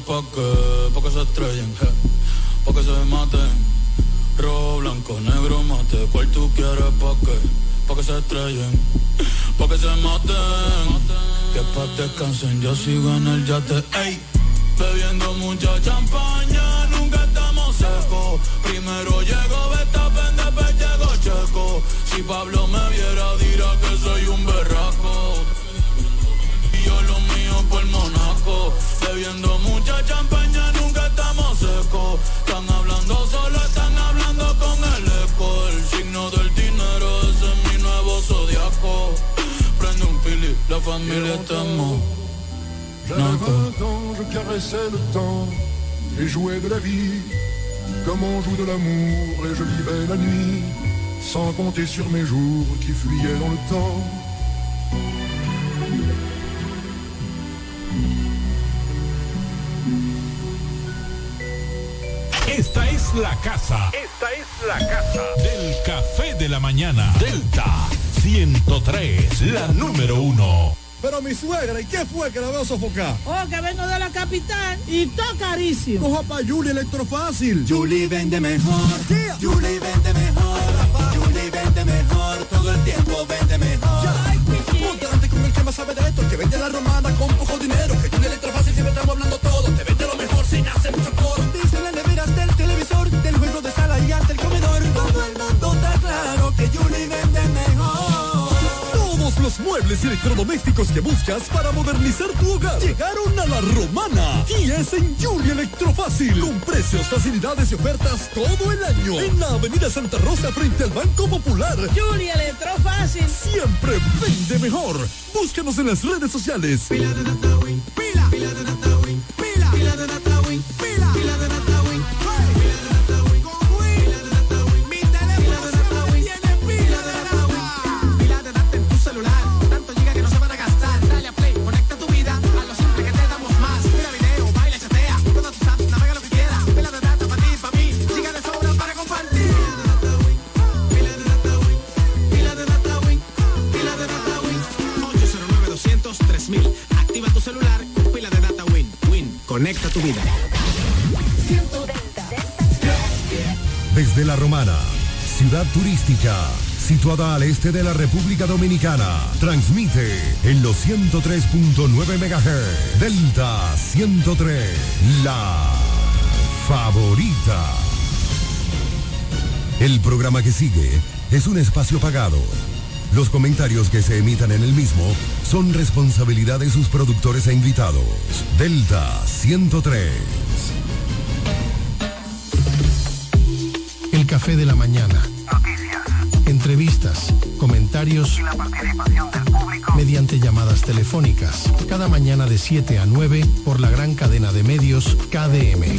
¿Pa' qué? Pa' que se estrellen. Pa' que se maten. Rojo, blanco, negro, mate. ¿Cuál tú quieres? ¿Pa' qué? Pa' que se estrellen. Pa' que se maten. Que pa' descansen, yo sigo en el yate. Ey. Bebiendo mucha champaña, nunca estamos secos. Primero llego Betapen, después llego Checo. Si Pablo me viera, dirá que soy un berraco. Por Monaco. Bebiendo mucha champaña, nunca estamos secos. Están hablando solo, están hablando con el eco. El signo del dinero, ese es mi nuevo zodiaco. Prende un la familia estamos. J'avais 20 ans, je caressais le temps et jouais de la vie comme on joue de l'amour et je vivais la nuit sans compter sur mes jours qui fuyaient dans le temps. Esta es la casa. Esta es la casa del café de la mañana. Delta 103, la número uno. Pero mi suegra, ¿y qué fue que la veo sofocar? Oh, que vengo de la capital y todo carísimo. Coja pa' Julie Electrofácil. Julie vende mejor. Julie vende mejor. Julie vende mejor. Todo el tiempo vende mejor. Ponte delante con el que más sabe de esto, que vende la romana con poco dinero. Que Julie Electrofácil siempre estamos hablando todo. Te vende lo mejor sin hacer muebles y electrodomésticos que buscas para modernizar tu hogar llegaron a la romana y es en Julie Electrofácil con precios, facilidades y ofertas todo el año en la avenida Santa Rosa frente al Banco Popular. Julia Electrofácil. Siempre vende mejor. Búscanos en las redes sociales. Pila de conecta tu vida. Desde La Romana, ciudad turística, situada al este de la República Dominicana, transmite en los 103.9 MHz. Delta 103, la favorita. El programa que sigue es un espacio pagado. Los comentarios que se emitan en el mismo son responsabilidad de sus productores e invitados. Delta 103. El café de la mañana. Entrevistas, comentarios la participación del público. mediante llamadas telefónicas. Cada mañana de 7 a 9 por la gran cadena de medios KDM.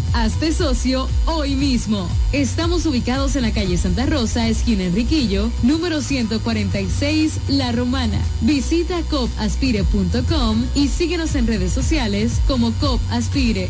Hazte socio hoy mismo. Estamos ubicados en la calle Santa Rosa, esquina Enriquillo, número 146, La Romana. Visita copaspire.com y síguenos en redes sociales como COP Aspire.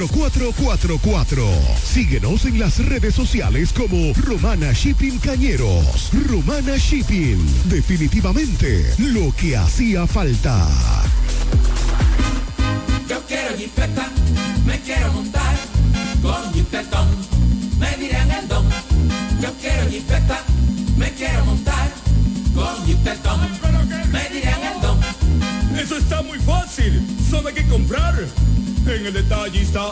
4444. Síguenos en las redes sociales como Romana Shipping Cañeros. Romana Shipping. Definitivamente lo que hacía falta. Yo quiero jipeta, me quiero montar con jipetón, me dirán el don. Yo quiero jipeta, me quiero montar con jipetón, me dirán el don. Eso está muy fácil, solo hay que comprar. En el detallista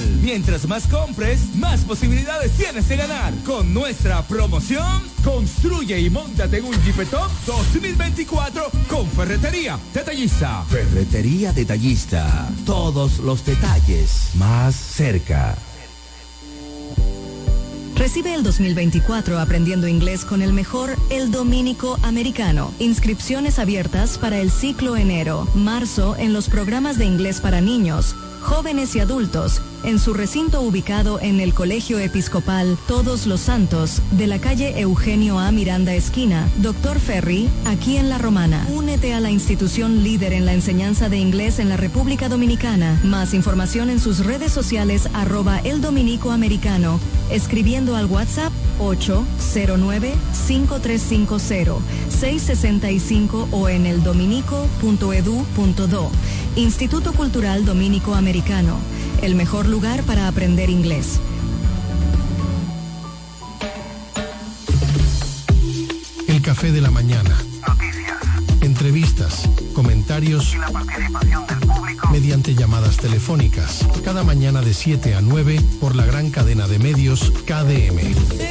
Mientras más compres, más posibilidades tienes de ganar. Con nuestra promoción, construye y montate en un Jeepetop 2024 con Ferretería Detallista. Ferretería Detallista. Todos los detalles más cerca. Recibe el 2024 aprendiendo inglés con el mejor El Dominico Americano. Inscripciones abiertas para el ciclo enero-marzo en los programas de inglés para niños, jóvenes y adultos en su recinto ubicado en el Colegio Episcopal Todos los Santos de la calle Eugenio A. Miranda Esquina, Doctor Ferry, aquí en La Romana. Únete a la institución líder en la enseñanza de inglés en la República Dominicana. Más información en sus redes sociales arroba el dominico americano, escribiendo al WhatsApp 809-5350-665 o en el dominico.edu.do. Instituto Cultural Dominico Americano el mejor lugar para aprender inglés. El café de la mañana. Noticias. Entrevistas, comentarios Y la participación del público. mediante llamadas telefónicas. Cada mañana de 7 a 9 por la gran cadena de medios KDM.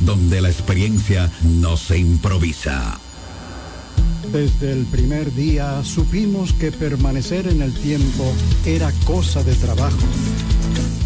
donde la experiencia no se improvisa. Desde el primer día supimos que permanecer en el tiempo era cosa de trabajo.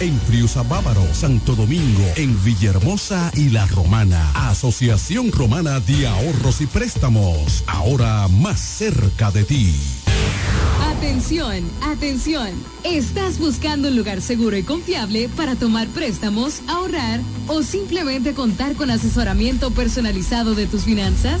en Friusa Bávaro, Santo Domingo, en Villahermosa y La Romana. Asociación Romana de Ahorros y Préstamos, ahora más cerca de ti. Atención, atención. ¿Estás buscando un lugar seguro y confiable para tomar préstamos, ahorrar o simplemente contar con asesoramiento personalizado de tus finanzas?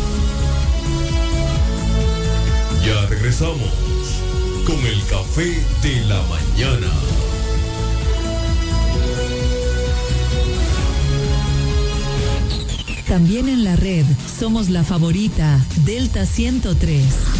Ya regresamos con el café de la mañana. También en la red somos la favorita Delta 103.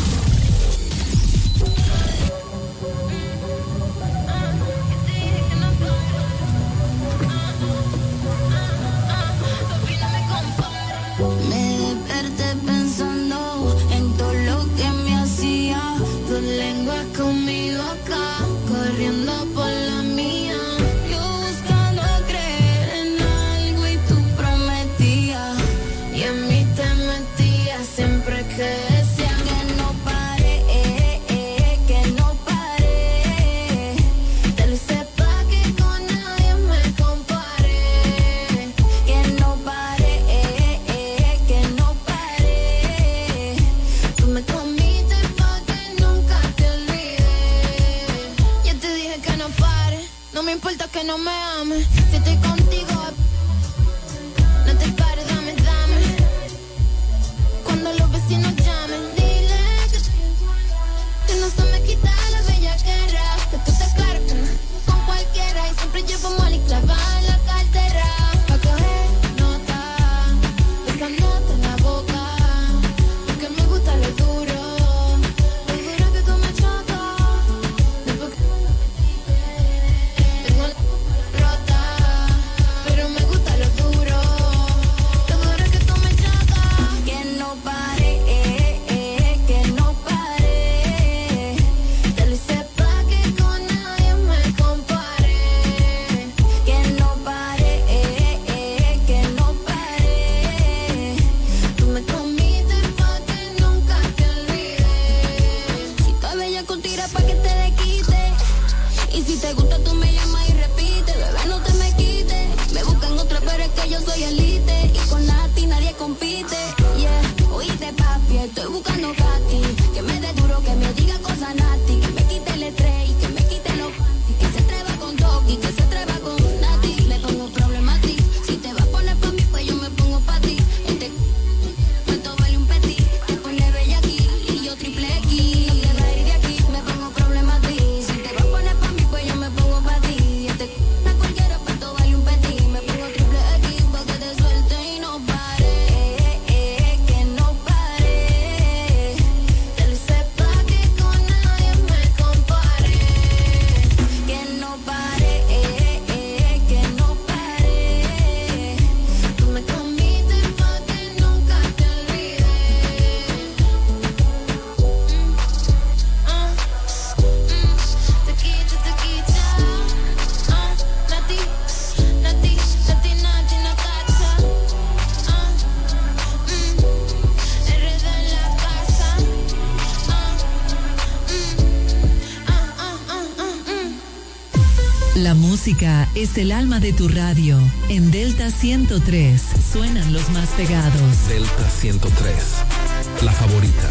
es el alma de tu radio. En Delta 103 suenan los más pegados. Delta 103, la favorita.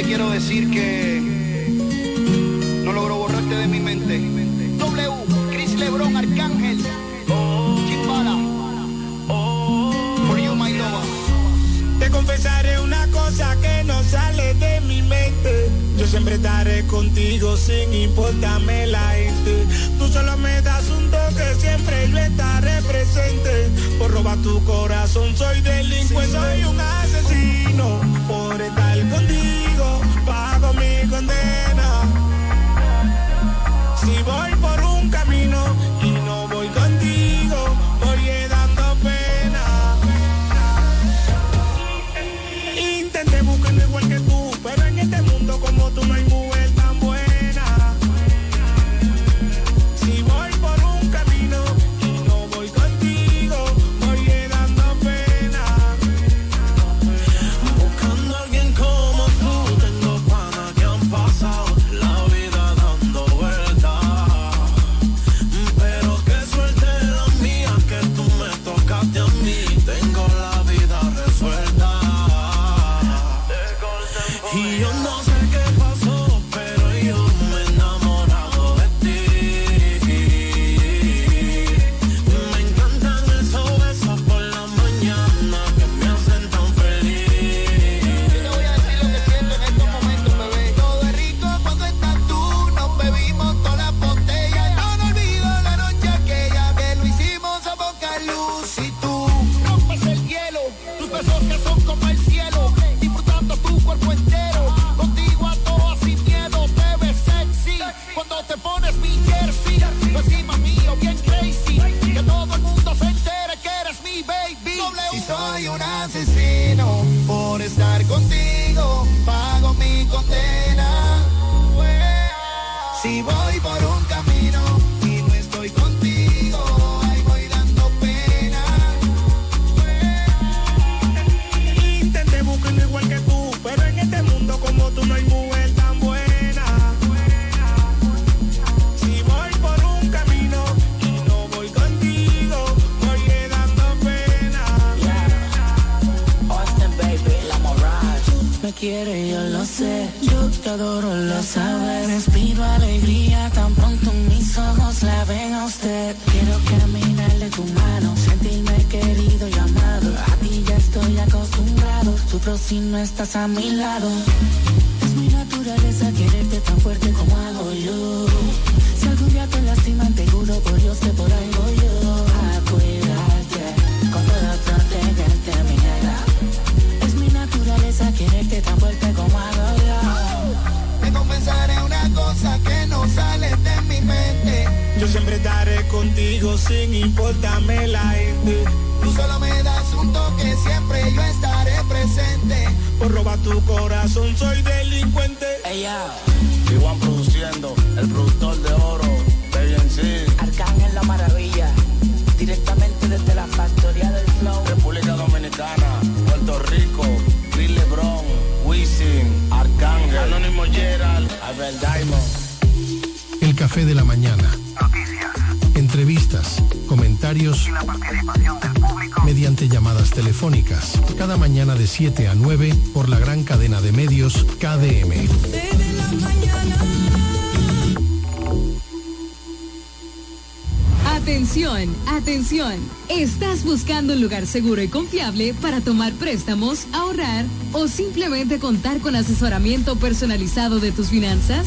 te quiero decir que no logro borrarte de mi mente. W, Chris Lebron, Arcángel, Te confesaré una cosa que no sale de mi mente. Yo siempre estaré contigo sin importarme la gente. Tú solo me das un toque, siempre yo estaré presente. Por robar tu corazón, soy delincuente, soy un asesino por estar contigo. Adoro, lo sabes. Respiro alegría tan pronto mis ojos la ven a usted. Quiero caminarle tu mano, sentirme querido y amado. A ti ya estoy acostumbrado, sufro si no estás a mi lado. Es mi naturaleza quererte tan fuerte como hago yo. Si algún día te lastiman, te juro por Dios que por voy yo contigo sin importarme la gente. Tú solo me das un toque, siempre yo estaré presente. Por robar tu corazón soy delincuente. Ella, Igual produciendo, el productor de oro, BNC, Arcángel la maravilla. Directamente desde la factoría del flow. República Dominicana, Puerto Rico, Chris Lebron, Wisin, Arcángel, Anónimo Gerald, Albert Diamond. El café de la mañana. Y la participación del público. mediante llamadas telefónicas. Cada mañana de 7 a 9 por la gran cadena de medios KDM. Atención, atención. ¿Estás buscando un lugar seguro y confiable para tomar préstamos, ahorrar o simplemente contar con asesoramiento personalizado de tus finanzas?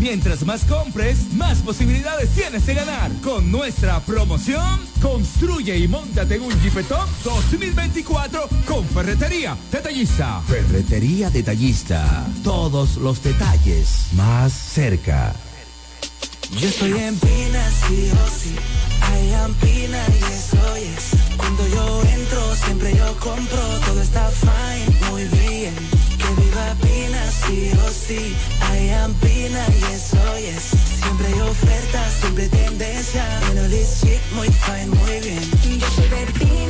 Mientras más compres, más posibilidades tienes de ganar. Con nuestra promoción, construye y montate en un Jeepetop 2024 con Ferretería Detallista. Ferretería Detallista. Todos los detalles más cerca. Yo estoy en Pina, sí o sí. I am Pina y eso es. Cuando yo entro, siempre yo compro. Todo está fine, muy bien. Viva Pina, sí o sí. I am Pina y eso es. Siempre hay ofertas, siempre tendencia. Pero this chic, muy fine, muy bien. Yo soy de Pina,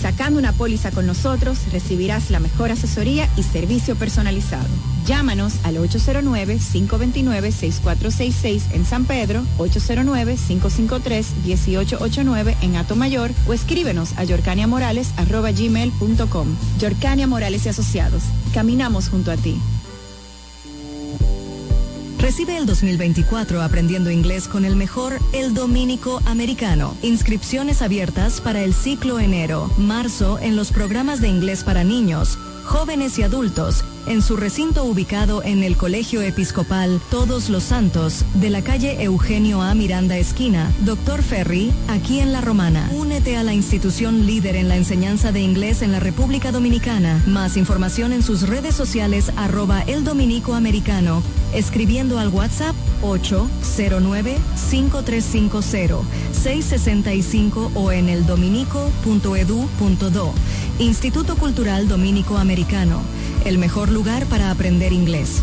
Sacando una póliza con nosotros recibirás la mejor asesoría y servicio personalizado. Llámanos al 809-529-6466 en San Pedro, 809-553-1889 en Atomayor o escríbenos a yorcaniamorales.gmail.com. Yorcania Morales y Asociados. Caminamos junto a ti. Recibe el 2024 aprendiendo inglés con el mejor El Dominico Americano. Inscripciones abiertas para el ciclo enero, marzo en los programas de inglés para niños, jóvenes y adultos en su recinto ubicado en el Colegio Episcopal Todos los Santos de la calle Eugenio A. Miranda Esquina, Doctor Ferry, aquí en La Romana. Únete a la institución líder en la enseñanza de inglés en la República Dominicana. Más información en sus redes sociales arroba el dominico americano, escribiendo al WhatsApp 809-5350-665 o en el dominico.edu.do. Instituto Cultural Dominico Americano el mejor lugar para aprender inglés.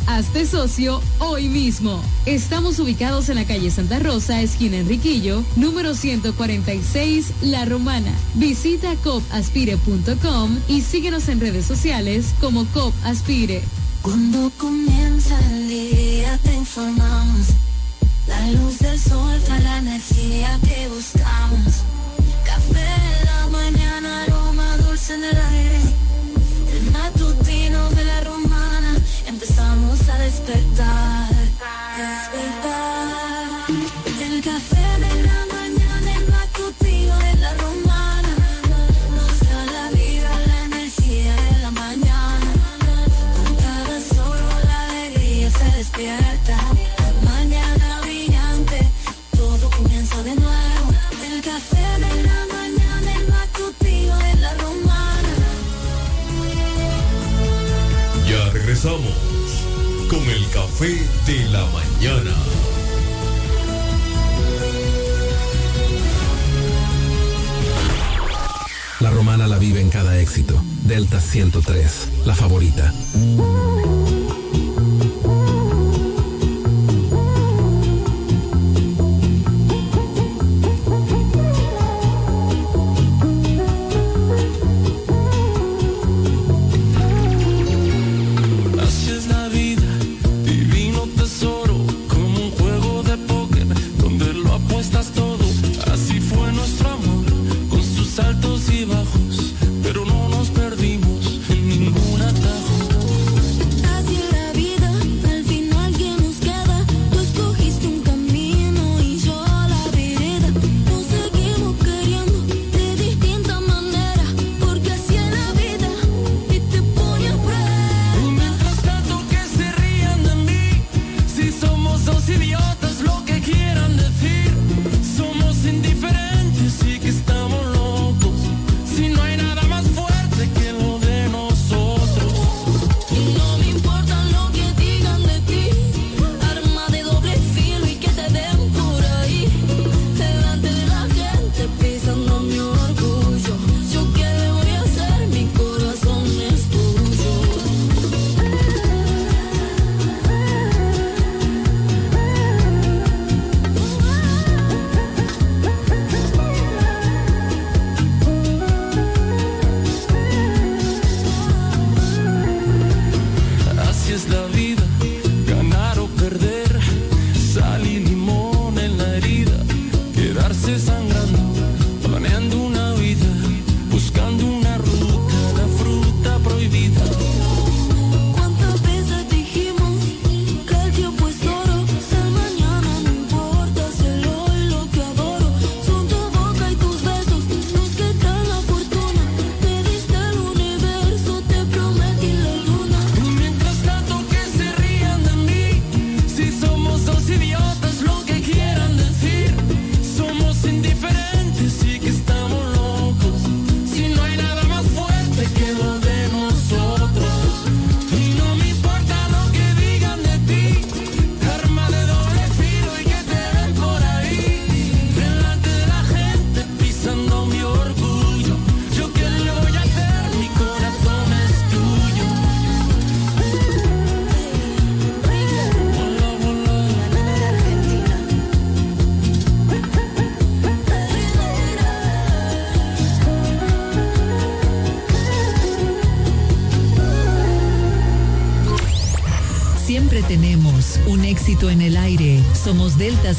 Hazte socio hoy mismo. Estamos ubicados en la calle Santa Rosa, esquina Enriquillo, número 146, La Romana. Visita copaspire.com y síguenos en redes sociales como Copaspire. Cuando comienza el día te informamos. La luz del sol trae la energía que buscamos. Café en la mañana, aroma dulce en el aire. El matutino de la empezamos a despertar. Despertar.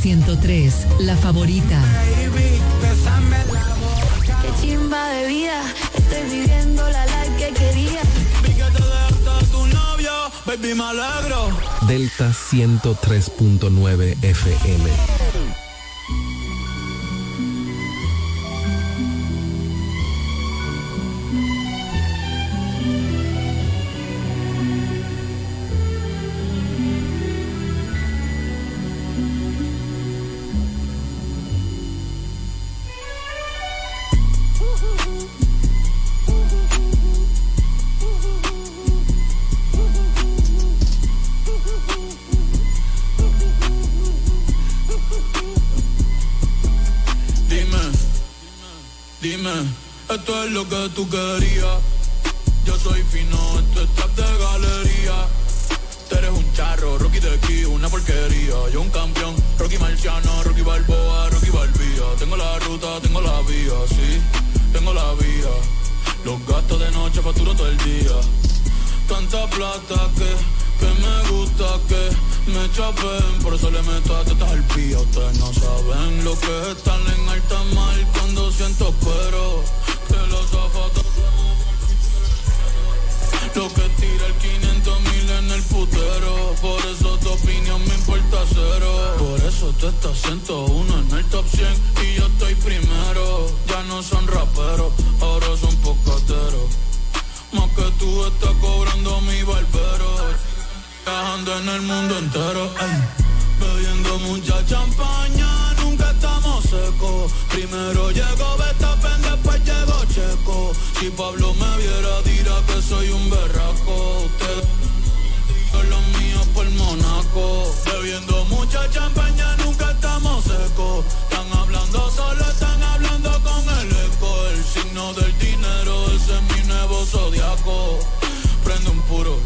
103, la favorita. Qué chimba de vida, estoy viviendo la life que quería. Vi que te dejaste a tu novio, baby, me alegro. Delta 103.9 FM. Por eso le meto a tetas al pía. Ustedes no saben lo que es estar en alta mar cuando siento cuero. Que los zapatos lo que tira el 500 mil en el putero. Por eso tu opinión me importa cero. Por eso tú estás 101 en el top 100 Y yo estoy primero. Ya no son raperos, ahora son pocateros Más que tú estás cobrando mi barbero Viajando en el mundo entero. Bebiendo mucha champaña, nunca estamos secos. Primero llegó Betapen, después llegó Checo. Si Pablo me viera dirá que soy un berraco. Usted los míos por Monaco Bebiendo mucha champaña, nunca estamos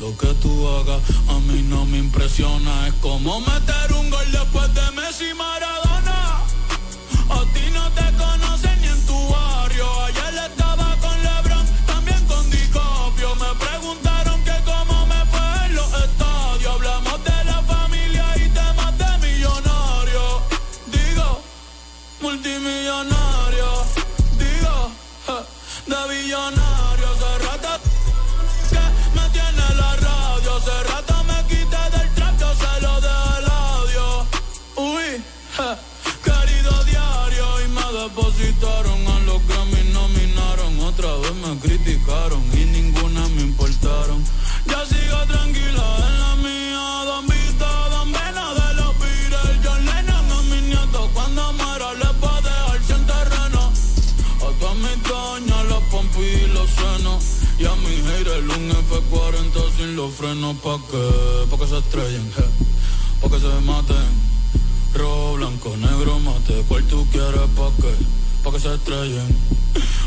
Lo que tú hagas a mí no me impresiona. Es como meter un gol después de Messi Maradona. Haters un F40 sin los frenos pa' que, pa' que se estrellen, pa' que se maten. Rojo, blanco, negro, mate, cual tú quieres pa' que, pa' que se estrellen,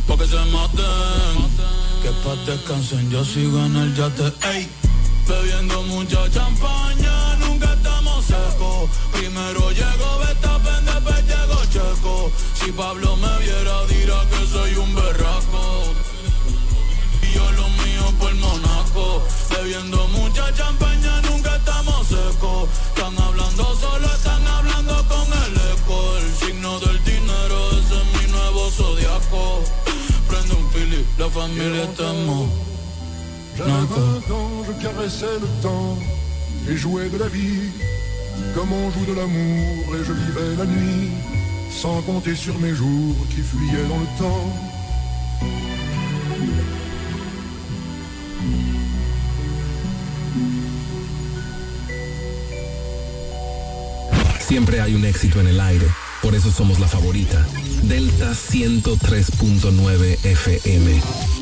pa' que se maten. Que pa' descansen, yo sigo en el yate, ey. Bebiendo mucha champaña, nunca estamos secos. Primero llegó Betapen, después llegó Checo. Si Pablo me viera, dirá que soy un berraco. Y yo lo Monaco. Bebiendo mucha champaña, nunca estamos secos. Están hablando solo, están hablando con el eco. El signo del dinero, ese es mi nuevo zodiaco. Prende un pili, la familia está en Monaco. J'avais 20 ans, je caressais le temps et jouais de la vie comme on joue de l'amour et je vivais la nuit sans compter sur mes jours qui fuyaient dans le temps. Siempre hay un éxito en el aire. Por eso somos la favorita. Delta 103.9 FM.